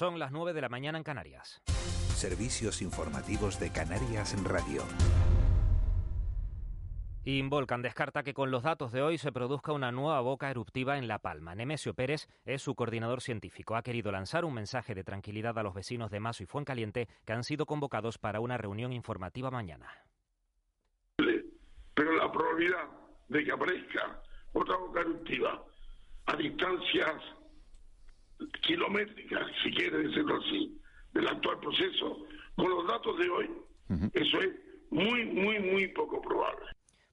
Son las 9 de la mañana en Canarias. Servicios informativos de Canarias en Radio. Involcan descarta que con los datos de hoy se produzca una nueva boca eruptiva en La Palma. Nemesio Pérez es su coordinador científico. Ha querido lanzar un mensaje de tranquilidad a los vecinos de Mazo y Fuencaliente que han sido convocados para una reunión informativa mañana. Pero la probabilidad de que aparezca otra boca eruptiva a distancias kilométrica, si quiere decirlo así, del actual proceso, con los datos de hoy, eso es muy, muy, muy poco probable.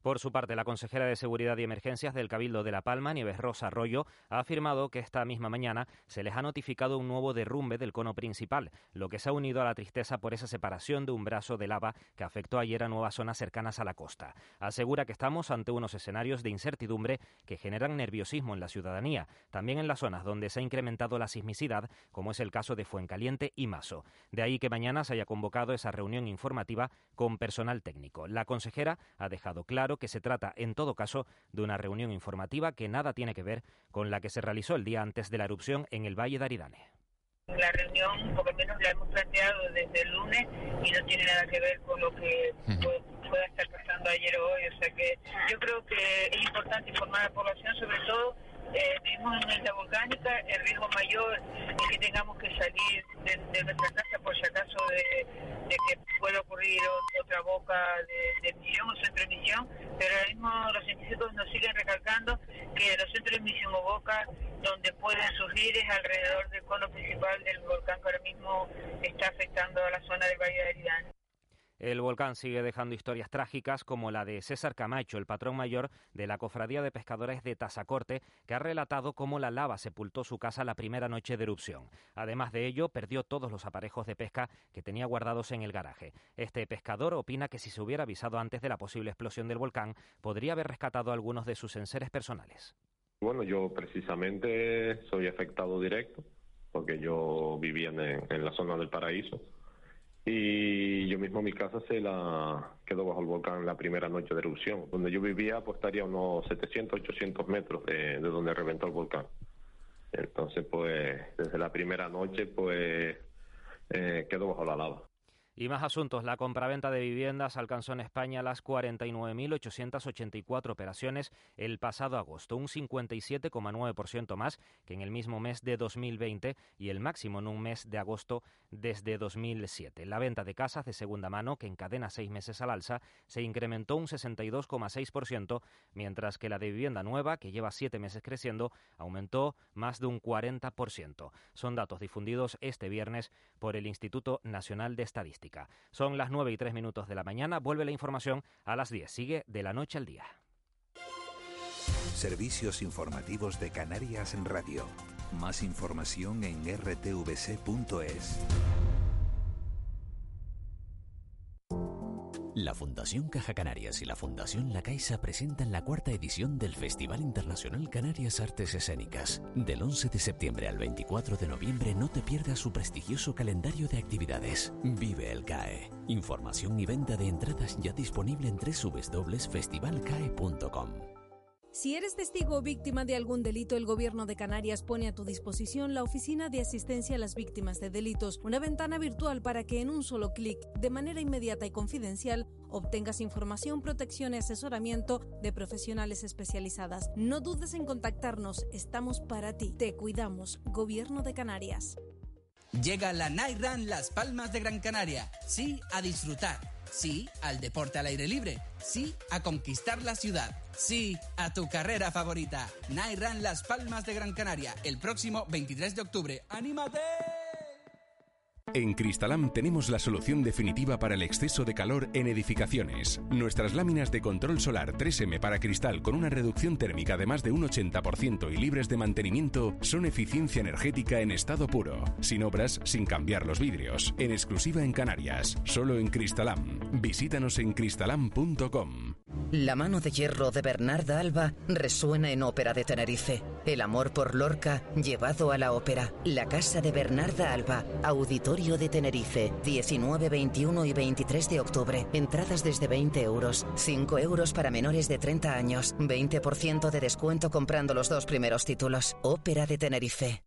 Por su parte, la consejera de Seguridad y Emergencias del Cabildo de La Palma, Nieves Rosa Arroyo, ha afirmado que esta misma mañana se les ha notificado un nuevo derrumbe del cono principal, lo que se ha unido a la tristeza por esa separación de un brazo de lava que afectó ayer a nuevas zonas cercanas a la costa. Asegura que estamos ante unos escenarios de incertidumbre que generan nerviosismo en la ciudadanía, también en las zonas donde se ha incrementado la sismicidad, como es el caso de Fuencaliente y Maso. De ahí que mañana se haya convocado esa reunión informativa con personal técnico. La consejera ha dejado claro que se trata, en todo caso, de una reunión informativa que nada tiene que ver con la que se realizó el día antes de la erupción en el Valle de Aridane. La reunión, por lo menos la hemos planteado desde el lunes y no tiene nada que ver con lo que pueda estar pasando ayer o hoy. O sea que yo creo que es importante informar a la población, sobre todo eh, vivimos en isla volcánica, el riesgo mayor es que tengamos que salir de, nuestra casa por si acaso de, que pueda ocurrir otra boca de, emisión o centro de emisión, pero ahora mismo los científicos nos siguen recalcando que los centros de emisión o bocas donde pueden surgir es alrededor del cono principal del volcán que ahora mismo está afectando a la zona del Valle de Aridane. El volcán sigue dejando historias trágicas como la de César Camacho, el patrón mayor de la Cofradía de Pescadores de Tazacorte, que ha relatado cómo la lava sepultó su casa la primera noche de erupción. Además de ello, perdió todos los aparejos de pesca que tenía guardados en el garaje. Este pescador opina que si se hubiera avisado antes de la posible explosión del volcán, podría haber rescatado algunos de sus enseres personales. Bueno, yo precisamente soy afectado directo, porque yo vivía en, en la zona del paraíso y yo mismo mi casa se la quedó bajo el volcán la primera noche de erupción. Donde yo vivía pues estaría unos 700, 800 metros de, de donde reventó el volcán. Entonces pues desde la primera noche pues eh, quedó bajo la lava. Y más asuntos. La compraventa de viviendas alcanzó en España las 49.884 operaciones el pasado agosto, un 57,9% más que en el mismo mes de 2020 y el máximo en un mes de agosto desde 2007. La venta de casas de segunda mano, que encadena seis meses al alza, se incrementó un 62,6%, mientras que la de vivienda nueva, que lleva siete meses creciendo, aumentó más de un 40%. Son datos difundidos este viernes por el Instituto Nacional de Estadística. Son las 9 y 3 minutos de la mañana. Vuelve la información a las 10. Sigue de la noche al día. Servicios informativos de Canarias en Radio. Más información en rtvc.es. La Fundación Caja Canarias y la Fundación La Caixa presentan la cuarta edición del Festival Internacional Canarias Artes Escénicas. Del 11 de septiembre al 24 de noviembre no te pierdas su prestigioso calendario de actividades. Vive el CAE. Información y venta de entradas ya disponible en www.festivalcae.com. Si eres testigo o víctima de algún delito, el Gobierno de Canarias pone a tu disposición la Oficina de Asistencia a las Víctimas de Delitos, una ventana virtual para que en un solo clic, de manera inmediata y confidencial, obtengas información, protección y asesoramiento de profesionales especializadas. No dudes en contactarnos, estamos para ti. Te cuidamos, Gobierno de Canarias. Llega la Run Las Palmas de Gran Canaria. Sí a disfrutar. Sí al deporte al aire libre. Sí a conquistar la ciudad. Sí a tu carrera favorita. Run Las Palmas de Gran Canaria. El próximo 23 de octubre. ¡Anímate! En Cristalam tenemos la solución definitiva para el exceso de calor en edificaciones. Nuestras láminas de control solar 3M para cristal con una reducción térmica de más de un 80% y libres de mantenimiento son eficiencia energética en estado puro, sin obras, sin cambiar los vidrios, en exclusiva en Canarias, solo en Cristalam. Visítanos en cristalam.com. La mano de hierro de Bernarda Alba resuena en Ópera de Tenerife. El amor por Lorca llevado a la ópera. La casa de Bernarda Alba, Auditorio de Tenerife, 19, 21 y 23 de octubre. Entradas desde 20 euros, 5 euros para menores de 30 años, 20% de descuento comprando los dos primeros títulos. Ópera de Tenerife.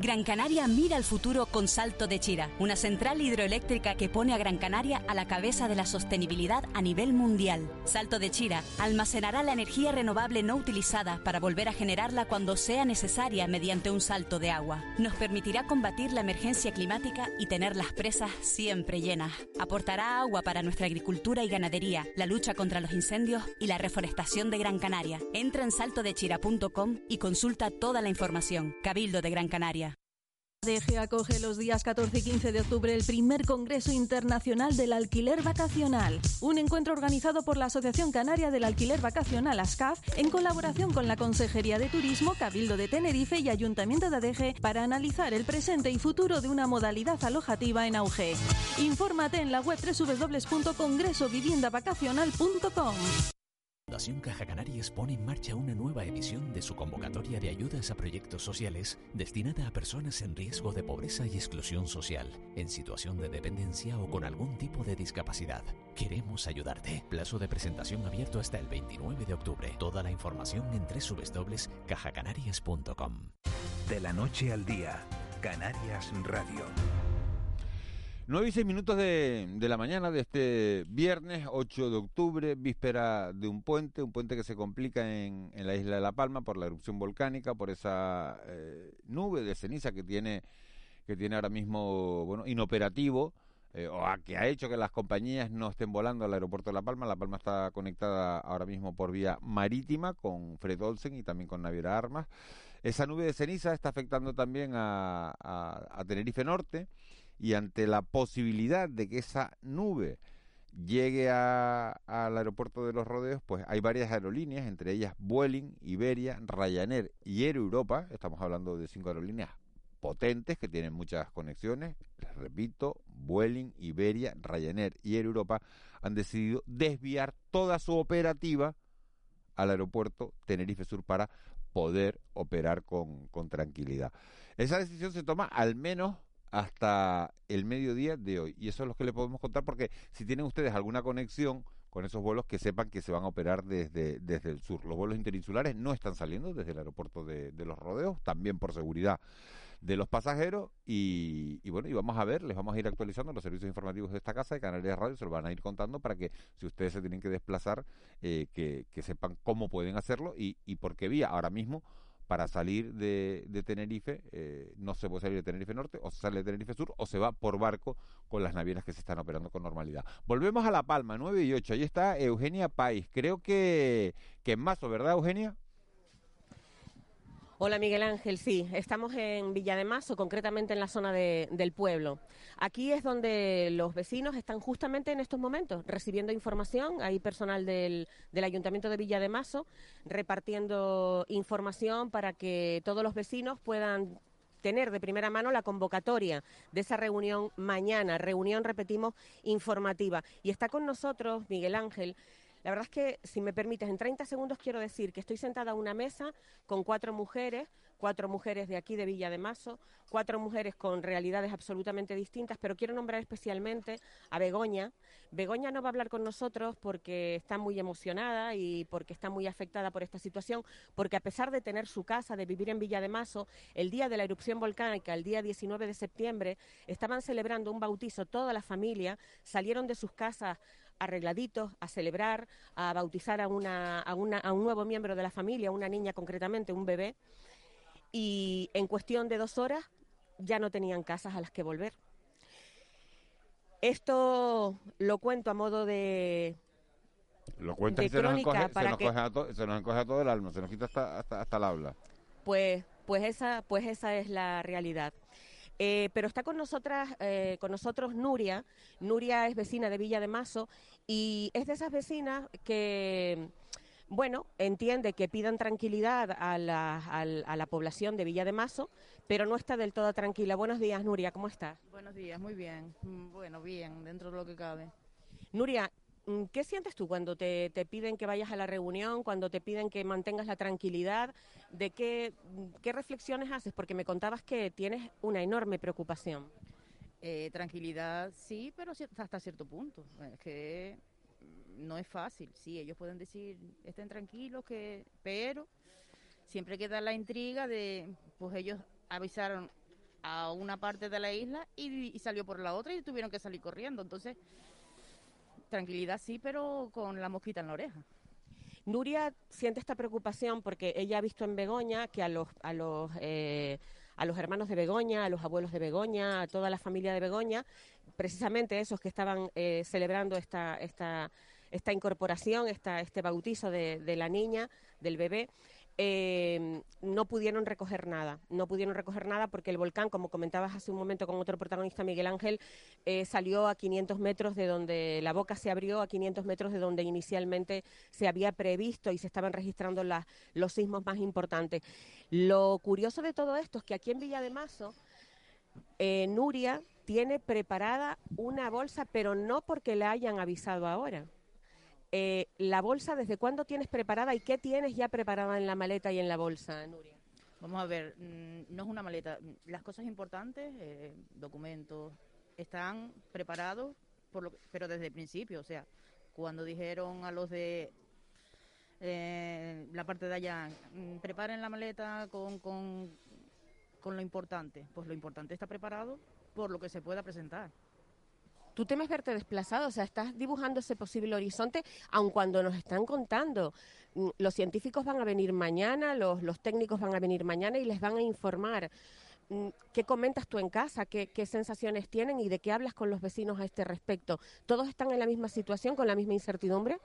Gran Canaria mira al futuro con Salto de Chira, una central hidroeléctrica que pone a Gran Canaria a la cabeza de la sostenibilidad a nivel mundial. Salto de Chira almacenará la energía renovable no utilizada para volver a generarla cuando sea necesaria mediante un salto de agua. Nos permitirá combatir la emergencia climática y tener las presas siempre llenas. Aportará agua para nuestra agricultura y ganadería, la lucha contra los incendios y la reforestación de Gran Canaria. Entra en saltodechira.com y consulta toda la información. Cabildo de Gran Canaria. DG acoge los días 14 y 15 de octubre el primer Congreso Internacional del Alquiler Vacacional, un encuentro organizado por la Asociación Canaria del Alquiler Vacacional ASCAF en colaboración con la Consejería de Turismo, Cabildo de Tenerife y Ayuntamiento de ADG para analizar el presente y futuro de una modalidad alojativa en auge. Infórmate en la web www.congresoviviendavacacional.com. Fundación Caja Canarias pone en marcha una nueva edición de su convocatoria de ayudas a proyectos sociales destinada a personas en riesgo de pobreza y exclusión social, en situación de dependencia o con algún tipo de discapacidad. Queremos ayudarte. Plazo de presentación abierto hasta el 29 de octubre. Toda la información en www.cajacanarias.com. De la noche al día, Canarias Radio. 9 y 6 minutos de, de, la mañana de este viernes 8 de octubre, víspera de un puente, un puente que se complica en, en la isla de La Palma por la erupción volcánica, por esa eh, nube de ceniza que tiene, que tiene ahora mismo bueno, inoperativo, eh, o a, que ha hecho que las compañías no estén volando al aeropuerto de La Palma. La Palma está conectada ahora mismo por vía marítima con Fred Olsen y también con Naviera Armas. Esa nube de ceniza está afectando también a, a, a Tenerife Norte y ante la posibilidad de que esa nube llegue al aeropuerto de los rodeos, pues hay varias aerolíneas, entre ellas Vueling, Iberia, Ryanair y Air Europa, estamos hablando de cinco aerolíneas potentes que tienen muchas conexiones, les repito, Vueling, Iberia, Ryanair y Air Europa han decidido desviar toda su operativa al aeropuerto Tenerife Sur para poder operar con, con tranquilidad. Esa decisión se toma al menos hasta el mediodía de hoy. Y eso es lo que le podemos contar porque si tienen ustedes alguna conexión con esos vuelos, que sepan que se van a operar desde, desde el sur. Los vuelos interinsulares no están saliendo desde el aeropuerto de, los rodeos, también por seguridad de los pasajeros y, bueno, y vamos a ver, les vamos a ir actualizando los servicios informativos de esta casa de Canarias Radio, se lo van a ir contando para que si ustedes se tienen que desplazar, eh, que, sepan cómo pueden hacerlo y por qué vía. Ahora mismo para salir de, Tenerife, eh, no se puede salir de Tenerife Norte, o se sale de Tenerife Sur, o se va por barco con las navieras que se están operando con normalidad. Volvemos a La Palma, 9 y 8. Ahí está Eugenia País. Creo que, que en Mazo, ¿verdad, Eugenia? Hola Miguel Ángel, sí, estamos en Villa de Mazo, concretamente en la zona de, del pueblo. Aquí es donde los vecinos están justamente en estos momentos recibiendo información. Hay personal del, del Ayuntamiento de Villa de Mazo repartiendo información para que todos los vecinos puedan tener de primera mano la convocatoria de esa reunión mañana, reunión, repetimos, informativa. Y está con nosotros Miguel Ángel la verdad es que, si me permites, en 30 segundos quiero decir que estoy sentada a una mesa con cuatro mujeres, cuatro mujeres de aquí, de Villa de Mazo, cuatro mujeres con realidades absolutamente distintas, pero quiero nombrar especialmente a Begoña. Begoña no va a hablar con nosotros porque está muy emocionada y porque está muy afectada por esta situación, porque a pesar de tener su casa, de vivir en Villa de Mazo, el día de la erupción volcánica, el día 19 de septiembre, estaban celebrando un bautizo toda la familia, salieron de sus casas arregladitos a celebrar, a bautizar a, una, a, una, a un nuevo miembro de la familia, una niña concretamente, un bebé, y en cuestión de dos horas ya no tenían casas a las que volver. Esto lo cuento a modo de, lo cuenta de y se nos, encoge, se, para nos que- encoge a to- se nos encoge a todo el alma, se nos quita hasta, hasta, hasta el habla. pues, pues esa, pues esa es la realidad. Eh, pero está con nosotras, eh, con nosotros Nuria. Nuria es vecina de Villa de Mazo y es de esas vecinas que, bueno, entiende que pidan tranquilidad a la, al- a la población de Villa de Mazo, pero no está del todo tranquila. Buenos días, Nuria, ¿cómo estás? Buenos días, muy bien. Mm, Bueno, bien, dentro de lo que cabe. Nuria, ¿qué sientes tú cuando te, te piden que vayas a la reunión, cuando te piden que mantengas la tranquilidad? ¿De qué, mm, qué reflexiones haces? Porque me contabas que tienes una enorme preocupación. Eh, tranquilidad, sí, pero hasta cierto punto. Es que mm, no es fácil. Sí, ellos pueden decir, estén tranquilos, que, pero siempre queda la intriga de, pues ellos avisaron a una parte de la isla y, y salió por la otra y tuvieron que salir corriendo. Entonces, tranquilidad sí, pero con la mosquita en la oreja. Nuria siente esta preocupación porque ella ha visto en Begoña que a los, a los, eh, a los hermanos de Begoña, a los abuelos de Begoña, a toda la familia de Begoña, precisamente esos que estaban eh, celebrando esta, esta, esta incorporación, esta, este bautizo de, de la niña, del bebé, eh, no pudieron recoger nada. No pudieron recoger nada porque el volcán, como comentabas hace un momento con otro protagonista, Miguel Ángel, eh, salió a 500 metros de donde la boca se abrió, a 500 metros de donde inicialmente se había previsto y se estaban registrando los sismos más importantes. Lo curioso de todo esto es que aquí en Villa de Mazo, eh, Nuria tiene preparada una bolsa, pero no porque la hayan avisado ahora. Eh, la bolsa, ¿desde cuándo tienes preparada y qué tienes ya preparada en la maleta y en la bolsa, Nuria? Vamos a ver, mm, no es una maleta. Mm, Las cosas importantes, eh, documentos, están preparados, por lo pero desde el principio. O sea, cuando dijeron a los de eh, la parte de allá, mm, preparen la maleta con, con lo importante, pues lo importante está preparado por lo que se pueda presentar. ¿Tú temes verte desplazado? O sea, estás dibujando ese posible horizonte, aun cuando nos están contando. mm, Los científicos van a venir mañana, los, técnicos van a venir mañana y les van a informar. Mm, ¿Qué comentas tú en casa? ¿Qué, ¿Qué sensaciones tienen y de qué hablas con los vecinos a este respecto? ¿Todos están en la misma situación, con la misma incertidumbre?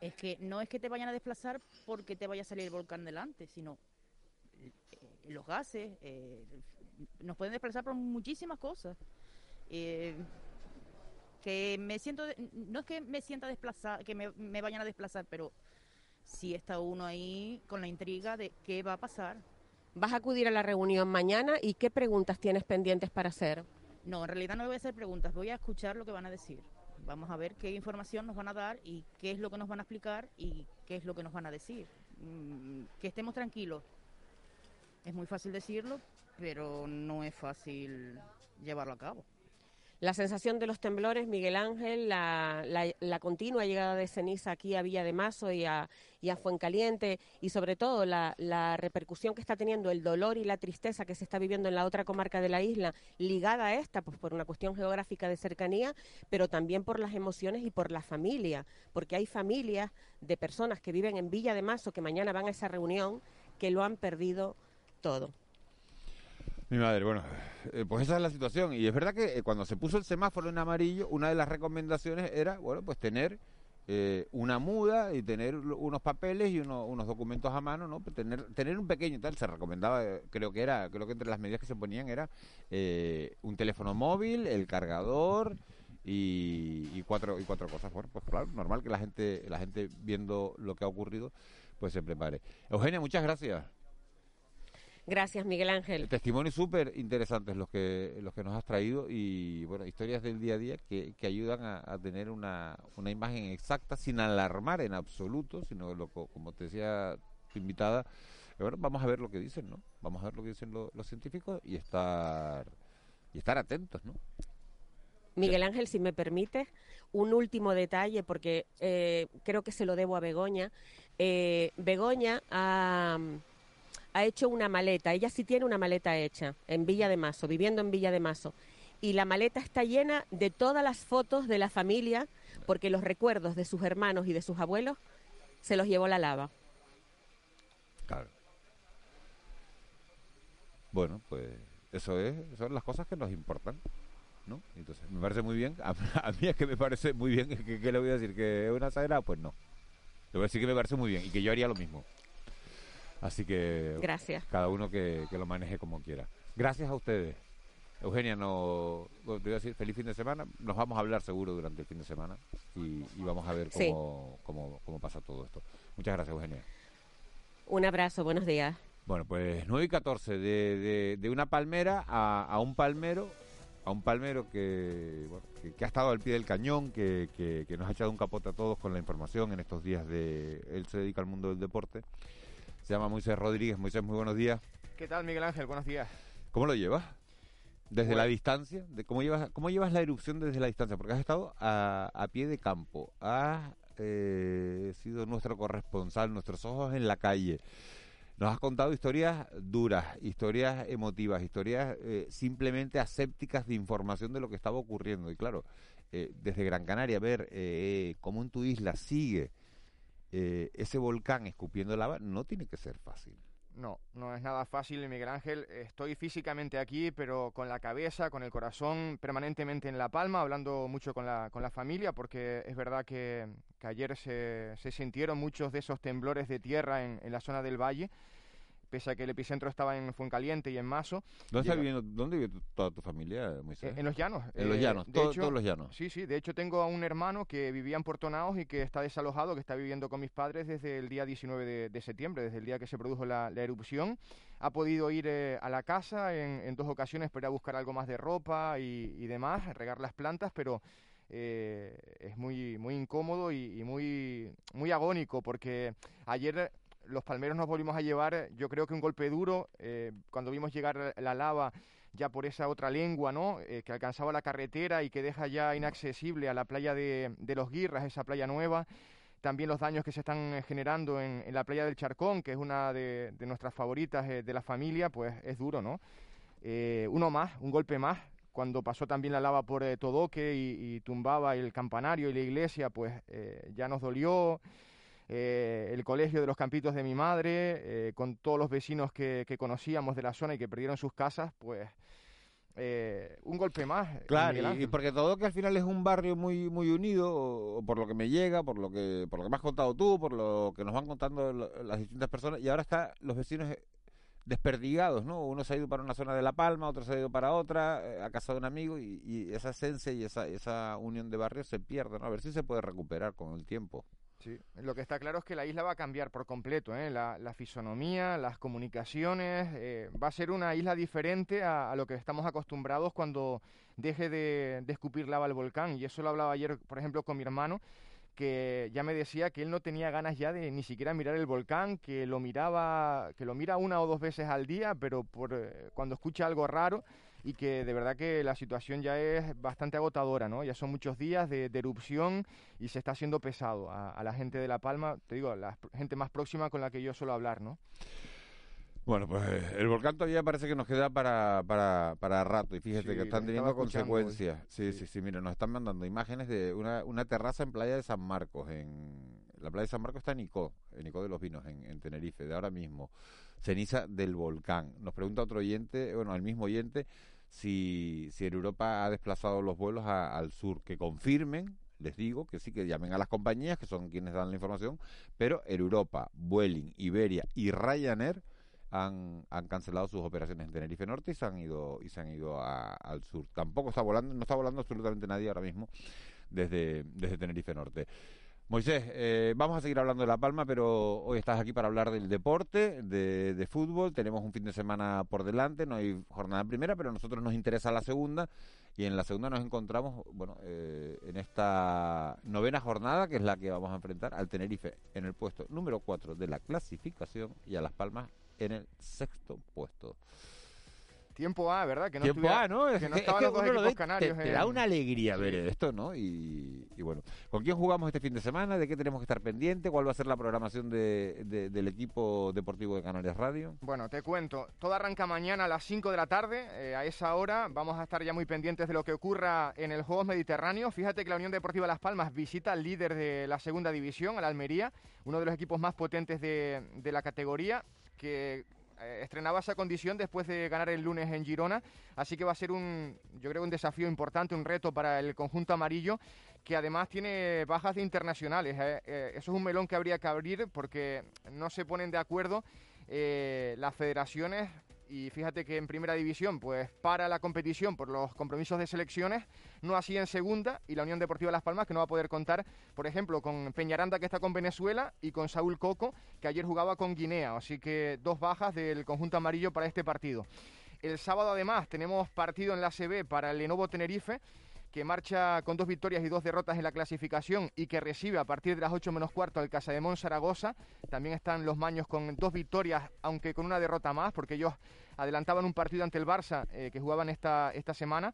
Es que no es que te vayan a desplazar porque te vaya a salir el volcán delante, sino eh, los gases, eh, nos pueden desplazar por muchísimas cosas. Eh, que me siento, no es que me sienta desplazada, que me, me vayan a desplazar, pero sí está uno ahí con la intriga de qué va a pasar. ¿Vas a acudir a la reunión mañana y qué preguntas tienes pendientes para hacer? No, en realidad no voy a hacer preguntas, voy a escuchar lo que van a decir. Vamos a ver qué información nos van a dar y qué es lo que nos van a explicar y qué es lo que nos van a decir. Mm, Que estemos tranquilos. Es muy fácil decirlo, pero no es fácil llevarlo a cabo. La sensación de los temblores, Miguel Ángel, la, la- la continua llegada de ceniza aquí a Villa de Mazo y a, Fuencaliente, y sobre todo la, la repercusión que está teniendo el dolor y la tristeza que se está viviendo en la otra comarca de la isla, ligada a esta, pues por una cuestión geográfica de cercanía, pero también por las emociones y por la familia, porque hay familias de personas que viven en Villa de Mazo que mañana van a esa reunión que lo han perdido todo. Mi madre, bueno, eh, pues esa es la situación. Y es verdad que eh, cuando se puso el semáforo en amarillo, una de las recomendaciones era, bueno, pues tener eh, una muda y tener unos papeles y uno- unos documentos a mano, ¿no? Pues Tener, tener un pequeño tal, se recomendaba, eh, creo que era, creo que entre las medidas que se ponían era eh, un teléfono móvil, el cargador y, y cuatro y cuatro cosas. Bueno, pues claro, normal que la gente, la gente viendo lo que ha ocurrido, pues se prepare. Eugenia, muchas gracias. Gracias, Miguel Ángel. Testimonios súper interesantes los que los que nos has traído y bueno historias del día a día que, que ayudan a, a tener una, una imagen exacta sin alarmar en absoluto, sino lo, co- como te decía tu invitada, bueno, vamos a ver lo que dicen, ¿no? Vamos a ver lo que dicen los científicos y estar y estar atentos, ¿no? Miguel Ángel, si me permite, un último detalle, porque eh, creo que se lo debo a Begoña. Eh, Begoña ha, ha, hecho una maleta, ella sí tiene una maleta hecha en Villa de Mazo, viviendo en Villa de Mazo. Y la maleta está llena de todas las fotos de la familia, porque los recuerdos de sus hermanos y de sus abuelos se los llevó la lava. Claro. Bueno, pues eso es, son las cosas que nos importan. ¿no? Entonces, me parece muy bien. A, mí es que me parece muy bien. ¿Qué le voy a decir? ¿Que es una exagerada? Pues no. Le voy a decir que me parece muy bien y que yo haría lo mismo. Así que. Gracias. Cada uno que, lo maneje como quiera. Gracias a ustedes. Eugenia, no, te voy a decir feliz fin de semana. Nos vamos a hablar seguro durante el fin de semana y, vamos a ver cómo, cómo, cómo, pasa todo esto. Muchas gracias, Eugenia. Un abrazo, buenos días. Bueno, pues 9 y 14, de, de, una palmera a, a un palmero a un palmero que, que, ha estado al pie del cañón, que, que, nos ha echado un capote a todos con la información en estos días de... Él se dedica al mundo del deporte. Se llama Moisés Rodríguez. Moisés, muy buenos días. ¿Qué tal, Miguel Ángel? Buenos días. ¿Cómo lo llevas? Desde la distancia, de cómo llevas cómo llevas la erupción desde la distancia, porque has estado a, a pie de campo, has eh, sido nuestro corresponsal, nuestros ojos en la calle. Nos has contado historias duras, historias emotivas, historias eh, simplemente asépticas de información de lo que estaba ocurriendo. Y claro, eh, desde Gran Canaria ver eh, cómo en tu isla sigue ese volcán escupiendo lava no tiene que ser fácil. No, no es nada fácil, Miguel Ángel. Estoy físicamente aquí, pero con la cabeza, con el corazón permanentemente en La Palma, hablando mucho con la, con la familia, porque es verdad que, ayer se, se, sintieron muchos de esos temblores de tierra en, en la zona del valle pese a que el epicentro estaba en Fuencaliente y en Mazo. ¿Dónde, viviendo, ¿dónde vive toda tu familia, Moisés? En, los llanos. En los eh, llanos, todos los llanos. Sí, sí, de hecho tengo a un hermano que vivía en Puerto Naos y que está desalojado, que está viviendo con mis padres desde el día 19 de, septiembre, desde el día que se produjo la, erupción. Ha podido ir eh, a la casa en, dos ocasiones para buscar algo más de ropa y, demás, regar las plantas, pero... Eh, es muy muy incómodo y, y, muy muy agónico porque ayer los palmeros nos volvimos a llevar, yo creo que un golpe duro, eh, cuando vimos llegar la lava ya por esa otra lengua, ¿no? Eh, que alcanzaba la carretera y que deja ya inaccesible a la playa de, los Guirras, esa playa nueva. También los daños que se están generando en, la playa del Charcón, que es una de, nuestras favoritas eh, de la familia, pues es duro, ¿no? uno más, un golpe más, cuando pasó también la lava por Todoque y, tumbaba el campanario y la iglesia, pues ya nos dolió. Eh, el colegio de los campitos de mi madre, eh, con todos los vecinos que, conocíamos de la zona y que perdieron sus casas, pues eh, un golpe más. Claro, y, porque todo que al final es un barrio muy muy unido, por lo que me llega, por lo que por lo que me has contado tú, por lo que nos van contando las distintas personas, y ahora están los vecinos desperdigados, ¿no? Uno se ha ido para una zona de La Palma, otro se ha ido para otra, a casa de un amigo, y, y esa esencia y esa, esa unión de barrios se pierde, ¿no? A ver si se puede recuperar con el tiempo. Lo que está claro es que la isla va a cambiar por completo, ¿eh? la, fisonomía, las comunicaciones, eh, va a ser una isla diferente a, lo que estamos acostumbrados cuando deje de, escupir lava el volcán. Y eso lo hablaba ayer, por ejemplo, con mi hermano, que ya me decía que él no tenía ganas ya de ni siquiera mirar el volcán, que lo miraba, que lo mira una o dos veces al día, pero eh, cuando escucha algo raro y que de verdad que la situación ya es bastante agotadora, ¿no? Ya son muchos días de, erupción y se está haciendo pesado a, la gente de La Palma, te digo, a la gente más próxima con la que yo suelo hablar, ¿no? Bueno, pues el volcán todavía parece que nos queda para, para, para rato y fíjate que están teniendo consecuencias. Sí, sí, sí, mira, nos están mandando imágenes de una, una terraza en Playa de San Marcos, en la Playa de San Marcos está en Nicó, en Nicó de los Vinos, en, en Tenerife, de ahora mismo. Ceniza del volcán. Nos pregunta otro oyente, bueno, el mismo oyente, si, si en Europa ha desplazado los vuelos al sur, que confirmen, les digo que sí, que llamen a las compañías, que son quienes dan la información, pero en Europa, Vueling, Iberia y Ryanair han, han cancelado sus operaciones en Tenerife Norte y se han ido, y se han ido al sur. Tampoco está volando, no está volando absolutamente nadie ahora mismo desde, desde Tenerife Norte. Moisés, eh, vamos a seguir hablando de La Palma, pero hoy estás aquí para hablar del deporte, de, fútbol. Tenemos un fin de semana por delante, no hay jornada primera, pero a nosotros nos interesa la segunda. Y en la segunda nos encontramos, bueno, eh, en esta novena jornada, que es la que vamos a enfrentar al Tenerife en el puesto número 4 de la clasificación y a Las Palmas en el sexto puesto. Tiempo A, ¿verdad? Que no Tiempo A, ¿no? Que no estaban los dos equipos canarios. Te, da una alegría ver esto, ¿no? Y, bueno, ¿con quién jugamos este fin de semana? ¿De qué tenemos que estar pendientes? ¿Cuál va a ser la programación de, del equipo deportivo de Canarias Radio? Bueno, te cuento. Todo arranca mañana a las 5 de la tarde. Eh, a esa hora vamos a estar ya muy pendientes de lo que ocurra en el Juegos Mediterráneos. Fíjate que la Unión Deportiva Las Palmas visita al líder de la segunda división, al Almería, uno de los equipos más potentes de, de la categoría que estrenaba esa condición después de ganar el lunes en Girona, así que va a ser un, yo creo, un desafío importante, un reto para el conjunto amarillo, que además tiene bajas de internacionales. Eh, eh, eso es un melón que habría que abrir porque no se ponen de acuerdo las federaciones y fíjate que en primera división pues para la competición por los compromisos de selecciones, no así en segunda y la Unión Deportiva Las Palmas que no va a poder contar, por ejemplo, con Peñaranda que está con Venezuela y con Saúl Coco que ayer jugaba con Guinea, así que dos bajas del conjunto amarillo para este partido. El sábado además tenemos partido en la CB para el Lenovo Tenerife que marcha con dos victorias y dos derrotas en la clasificación y que recibe a partir de las 8 menos cuarto al Casa de Zaragoza. También están los Maños con dos victorias, aunque con una derrota más, porque ellos adelantaban un partido ante el Barça eh, que jugaban esta, esta semana.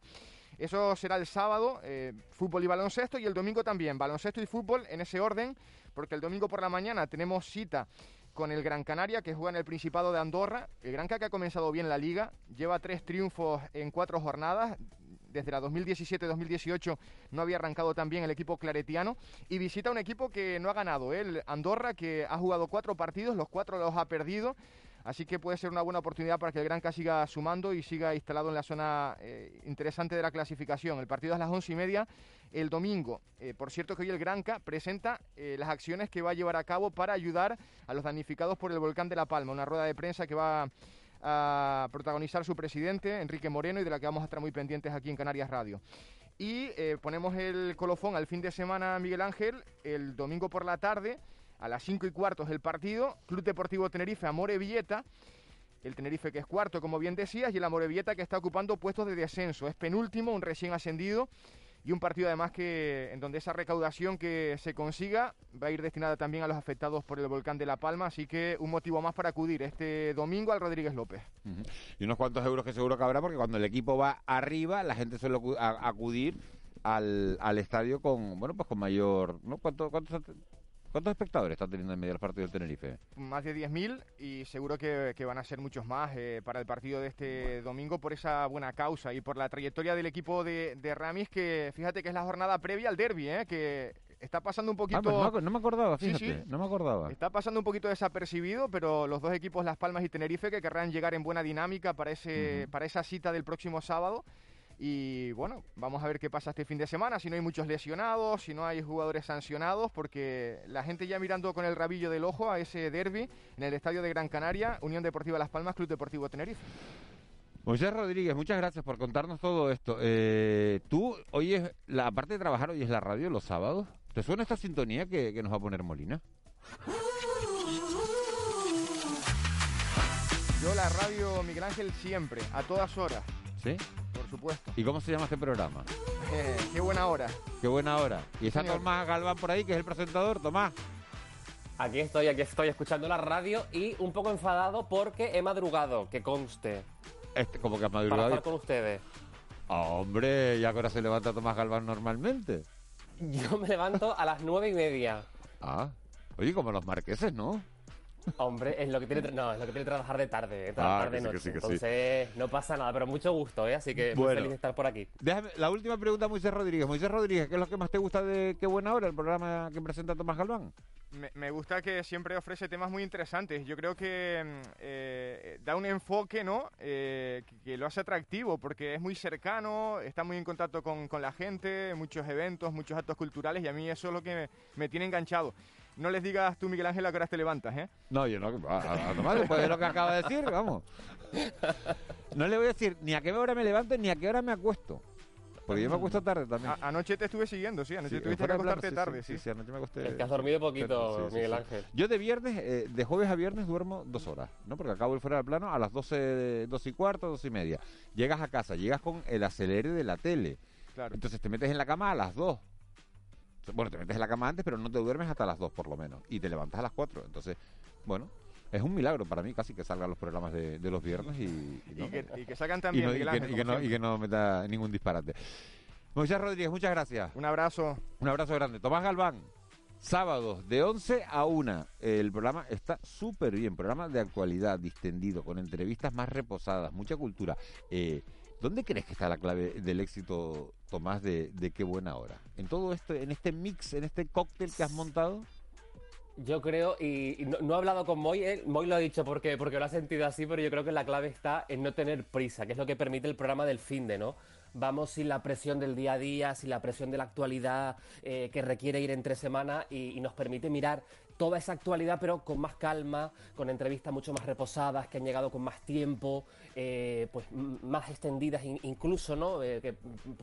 Eso será el sábado, eh, fútbol y baloncesto, y el domingo también, baloncesto y fútbol en ese orden, porque el domingo por la mañana tenemos cita con el Gran Canaria, que juega en el Principado de Andorra. El Gran Canaria que ha comenzado bien la liga, lleva tres triunfos en cuatro jornadas, desde la 2017-2018 no había arrancado tan bien el equipo claretiano y visita un equipo que no ha ganado, ¿eh? el Andorra, que ha jugado cuatro partidos, los cuatro los ha perdido. Así que puede ser una buena oportunidad para que el Granca siga sumando y siga instalado en la zona eh, interesante de la clasificación. El partido es a las once y media el domingo. Eh, por cierto que hoy el Granca presenta las acciones que va a llevar a cabo para ayudar a los damnificados por el volcán de La Palma. Una rueda de prensa que va a protagonizar su presidente, Enrique Moreno, y de la que vamos a estar muy pendientes aquí en Canarias Radio. Y eh, ponemos el colofón al fin de semana, Miguel Ángel, el domingo por la tarde, a las 5 y cuartos del partido, Club Deportivo Tenerife, Amore Villeta, el Tenerife que es cuarto, como bien decías, y el Amore que está ocupando puestos de descenso. Es penúltimo, un recién ascendido y un partido además que en donde esa recaudación que se consiga va a ir destinada también a los afectados por el volcán de La Palma, así que un motivo más para acudir este domingo al Rodríguez López. Y unos cuantos euros que seguro que habrá porque cuando el equipo va arriba la gente suele acudir al, al estadio con bueno pues con mayor ¿no? ¿Cuánto, cuánto ¿Cuántos espectadores está teniendo en medio del partido del Tenerife? Más de 10.000 y seguro que, van a ser muchos más eh, para el partido de este domingo por esa buena causa y por la trayectoria del equipo de, Ramis, que fíjate que es la jornada previa al derby, eh, que está pasando un poquito... Ah, pues no, me acordaba, fíjate, no me acordaba. Está pasando un poquito desapercibido, pero los dos equipos, Las Palmas y Tenerife, que querrán llegar en buena dinámica para, ese, para esa cita del próximo sábado. Y bueno, vamos a ver qué pasa este fin de semana, si no hay muchos lesionados, si no hay jugadores sancionados, porque la gente ya mirando con el rabillo del ojo a ese derby en el estadio de Gran Canaria, Unión Deportiva Las Palmas, Club Deportivo Tenerife. Moisés Rodríguez, muchas gracias por contarnos todo esto. Eh, tú, hoy es, la, aparte de trabajar, hoy es la radio los sábados. ¿Te suena esta sintonía que, que nos va a poner Molina? Yo la radio Miguel Ángel siempre, a todas horas. ¿Sí? Supuesto. ¿Y cómo se llama este programa? Eh, qué buena hora. Qué buena hora. Y está Tomás Galván por ahí, que es el presentador. Tomás. Aquí estoy, aquí estoy escuchando la radio y un poco enfadado porque he madrugado, que conste. Este, como que has madrugado. Para estar con ustedes. hombre, ¿y ahora se levanta Tomás Galván normalmente? Yo me levanto a las nueve y media. Ah, oye, como los marqueses, ¿no? Hombre, es lo que tiene, no, es lo que tiene trabajar de tarde, eh, ah, tarde noche. Entonces, no pasa nada, pero mucho gusto, ¿eh? Así que muy feliz de estar por aquí. Déjame, la última pregunta, Moisés Rodríguez. Moisés Rodríguez, ¿qué es lo que más te gusta de Qué Buena Hora, el programa que presenta Tomás Galván? Me, gusta que siempre ofrece temas muy interesantes. Yo creo que mm, eh, da un enfoque, ¿no? Eh, que, lo hace atractivo, porque es muy cercano, está muy en contacto con, con, la gente, muchos eventos, muchos actos culturales, y a mí eso es lo que me, me tiene enganchado no les digas tú, Miguel Ángel, a qué horas te levantas, ¿eh? No, yo no. A, Tomás, después de lo que acaba de decir, vamos. No le voy a decir ni a qué hora me levanto ni a qué hora me acuesto. Porque yo me acuesto tarde también. anoche te estuve siguiendo, sí. Anoche tuviste que acostarte tarde, sí. Sí, anoche me acosté. Es que has dormido poquito, Miguel Ángel. Yo de viernes, eh, de jueves a viernes duermo dos horas, ¿no? Porque acabo de fuera del plano a las 12, 12 y cuarto, 12 y media. Llegas a casa, llegas con el acelere de la tele. Claro. Entonces te metes en la cama a las 2 bueno, te metes en la cama antes, pero no te duermes hasta las 2 por lo menos. Y te levantas a las 4. Entonces, bueno, es un milagro para mí casi que salgan los programas de, los viernes y, que, salgan también y, que, no, y que no meta ningún disparate. Moisés Rodríguez, muchas gracias. Un abrazo. Un abrazo grande. Tomás Galván, sábados de 11 a 1. El programa está súper bien, programa de actualidad, distendido, con entrevistas más reposadas, mucha cultura. Eh, ¿Dónde crees que está la clave del éxito, Tomás, de, qué buena hora? ¿En todo esto, en este mix, en este cóctel que has montado? Yo creo, y, no, he hablado con Moy, eh, Moy lo ha dicho porque, porque lo ha sentido así, pero yo creo que la clave está en no tener prisa, que es lo que permite el programa del fin de, ¿no? Vamos sin la presión del día a día, sin la presión de la actualidad eh, que requiere ir entre semana y, nos permite mirar toda esa actualidad, pero con más calma, con entrevistas mucho más reposadas, que han llegado con más tiempo, eh, pues más extendidas incluso, ¿no? Eh, que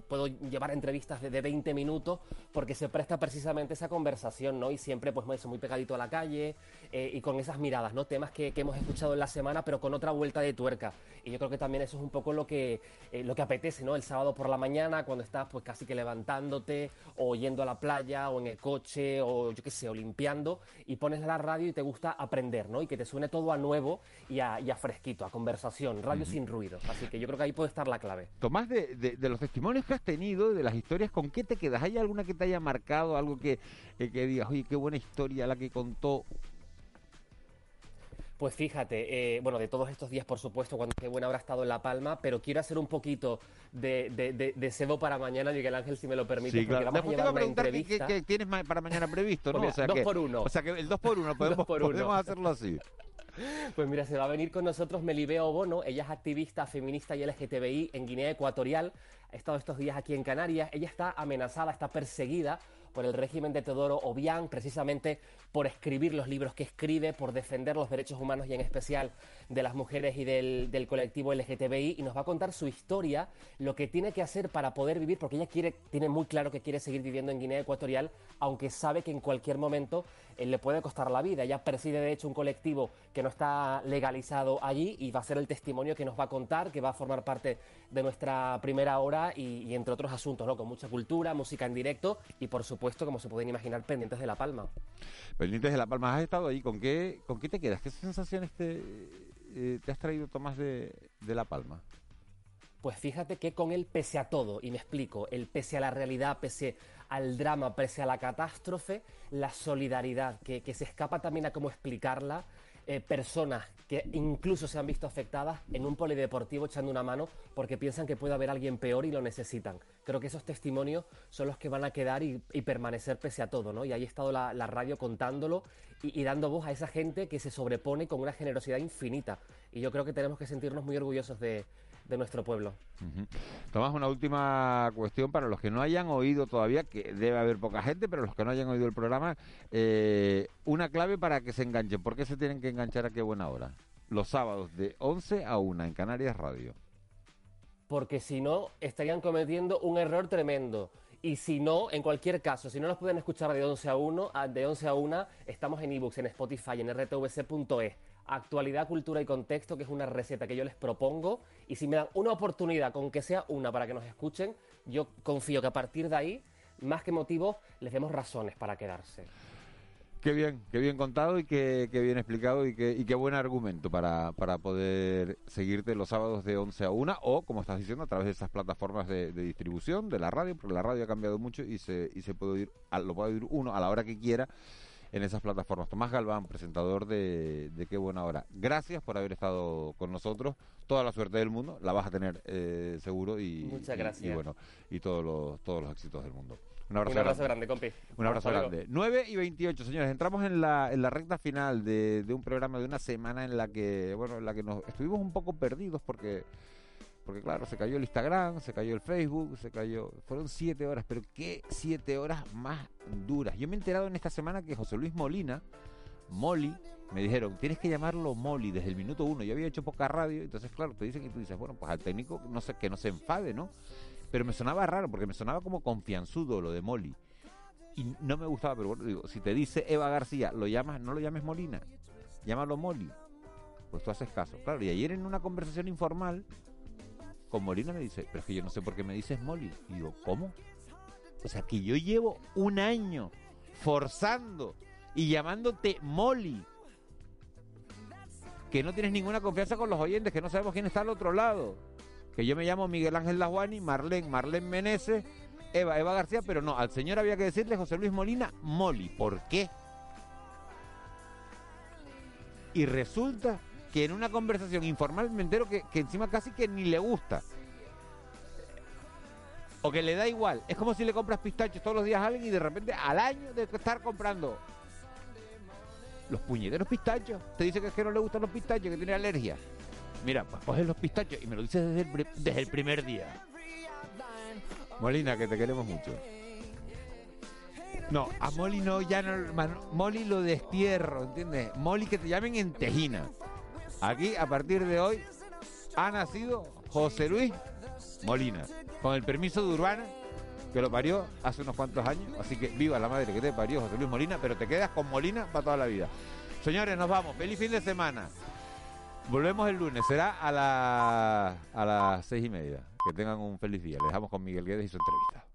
puedo llevar entrevistas de, 20 minutos porque se presta precisamente esa conversación, ¿no? Y siempre, pues, muy pegadito a la calle eh, y con esas miradas, ¿no? Temas que, hemos escuchado en la semana, pero con otra vuelta de tuerca. Y yo creo que también eso es un poco lo que, lo que apetece, ¿no? El sábado por la mañana, cuando estás, pues, casi que levantándote o yendo a la playa o en el coche o, yo qué sé, o limpiando y pones la radio y te gusta aprender, ¿no? Y que te suene todo a nuevo y a, fresquito, a conversación, radio sin ruido. Así que yo creo que ahí puede estar la clave. Tomás, de, de, los testimonios que has tenido, de las historias, ¿con qué te quedas? ¿Hay alguna que te haya marcado, algo que, eh, que digas, oye, qué buena historia la que contó pues fíjate, eh, bueno, de todos estos días, por supuesto, cuando qué buena habrá estado en La Palma, pero quiero hacer un poquito de, de, de, cebo para mañana, Miguel Ángel, si me lo permite, porque vamos a llevar una entrevista. ¿qué, tienes para mañana previsto? ¿no? Pues o sea, dos por uno. O sea, que el dos por uno, podemos, podemos hacerlo así. Pues mira, se va a venir con nosotros Melibeo Bono, ella es activista feminista y LGTBI en Guinea Ecuatorial, ha estado estos días aquí en Canarias, ella está amenazada, está perseguida por el régimen de Teodoro Obiang, precisamente por escribir los libros que escribe, por defender los derechos humanos y en especial de las mujeres y del, del, colectivo LGTBI, y nos va a contar su historia, lo que tiene que hacer para poder vivir, porque ella quiere, tiene muy claro que quiere seguir viviendo en Guinea Ecuatorial, aunque sabe que en cualquier momento eh, le puede costar la vida. Ella preside de hecho un colectivo que no está legalizado allí y va a ser el testimonio que nos va a contar, que va a formar parte de nuestra primera hora y, y entre otros asuntos, ¿no? Con mucha cultura, música en directo y por supuesto como se pueden imaginar, pendientes de La Palma. Pendientes de La Palma, ¿has estado ahí? ¿Con qué, con qué te quedas? ¿Qué sensaciones te, eh, te has traído, Tomás, de, de La Palma? Pues fíjate que con él, pese a todo, y me explico, el pese a la realidad, pese al drama, pese a la catástrofe, la solidaridad, que, que se escapa también a cómo explicarla, eh, personas que incluso se han visto afectadas en un polideportivo echando una mano porque piensan que puede haber alguien peor y lo necesitan. Creo que esos testimonios son los que van a quedar y, permanecer pese a todo, ¿no? Y ahí ha estado la, radio contándolo y, dando voz a esa gente que se sobrepone con una generosidad infinita. Y yo creo que tenemos que sentirnos muy orgullosos de, de nuestro pueblo. Tomás, una última cuestión para los que no hayan oído todavía, que debe haber poca gente, pero los que no hayan oído el programa, eh, una clave para que se enganchen. ¿Por qué se tienen que enganchar a qué buena hora? Los sábados de 11 a 1 en Canarias Radio. Porque si no, estarían cometiendo un error tremendo. Y si no, en cualquier caso, si no nos pueden escuchar de 11 a 1, de 11 a 1 estamos en ebooks, en Spotify, en rtvc.es actualidad, cultura y contexto, que es una receta que yo les propongo. Y si me dan una oportunidad, con que sea una, para que nos escuchen, yo confío que a partir de ahí, más que motivos, les demos razones para quedarse. Qué bien, qué bien contado y qué, bien explicado y qué, y qué buen argumento para, para poder seguirte los sábados de 11 a 1 o, como estás diciendo, a través de esas plataformas de, distribución de la radio, porque la radio ha cambiado mucho y se, y se puede oír, lo puede oír uno a la hora que quiera en esas plataformas. Tomás Galván, presentador de, de Qué Buena Hora. Gracias por haber estado con nosotros. Toda la suerte del mundo, la vas a tener eh, seguro y, Muchas gracias. Y, bueno, y todos los, todos los éxitos del mundo. Un abrazo, grande. compi. Un abrazo grande. 9 y 28, señores. Entramos en la, en la recta final de, de un programa de una semana en la que, bueno, en la que nos estuvimos un poco perdidos porque porque claro, se cayó el Instagram, se cayó el Facebook, se cayó... Fueron siete horas, pero qué siete horas más duras. Yo me he enterado en esta semana que José Luis Molina, Molly, me dijeron, tienes que llamarlo Molly desde el minuto uno. Yo había hecho poca radio, entonces claro, te dicen y tú dices, bueno, pues al técnico no sé, que no se enfade, ¿no? Pero me sonaba raro, porque me sonaba como confianzudo lo de Molly. Y no me gustaba, pero bueno, digo, si te dice Eva García, lo llamas, no lo llames Molina, llámalo Molly. Pues tú haces caso. Claro, y ayer en una conversación informal con Molina me dice, pero es que yo no sé por qué me dices Molly. Y digo, ¿cómo? O sea, que yo llevo un año forzando y llamándote Molly. que no tienes ninguna confianza con los oyentes, que no sabemos quién está al otro lado. Que yo me llamo Miguel Ángel Lajuani, Marlene, Marlene Meneses, Eva, Eva García, pero no, al señor había que decirle José Luis Molina, Moli. ¿Por qué? Y resulta que en una conversación informal me entero que, que encima casi que ni le gusta. O que le da igual. Es como si le compras pistachos todos los días a alguien y de repente al año de estar comprando los puñeteros pistachos. Te dice que es que no le gustan los pistachos, que tiene alergia. Mira, pues coges los pistachos y me lo dices desde el, desde el primer día. Molina, que te queremos mucho. No, a Molly no, ya no, Molly lo destierro, ¿entiendes? Molly que te llamen en Tejina. Aquí, a partir de hoy, ha nacido José Luis Molina, con el permiso de Urbana, que lo parió hace unos cuantos años. Así que viva la madre que te parió, José Luis Molina, pero te quedas con Molina para toda la vida. Señores, nos vamos. Feliz fin de semana. Volvemos el lunes, será a, la, a las seis y media. Que tengan un feliz día. Les dejamos con Miguel Guedes y su entrevista.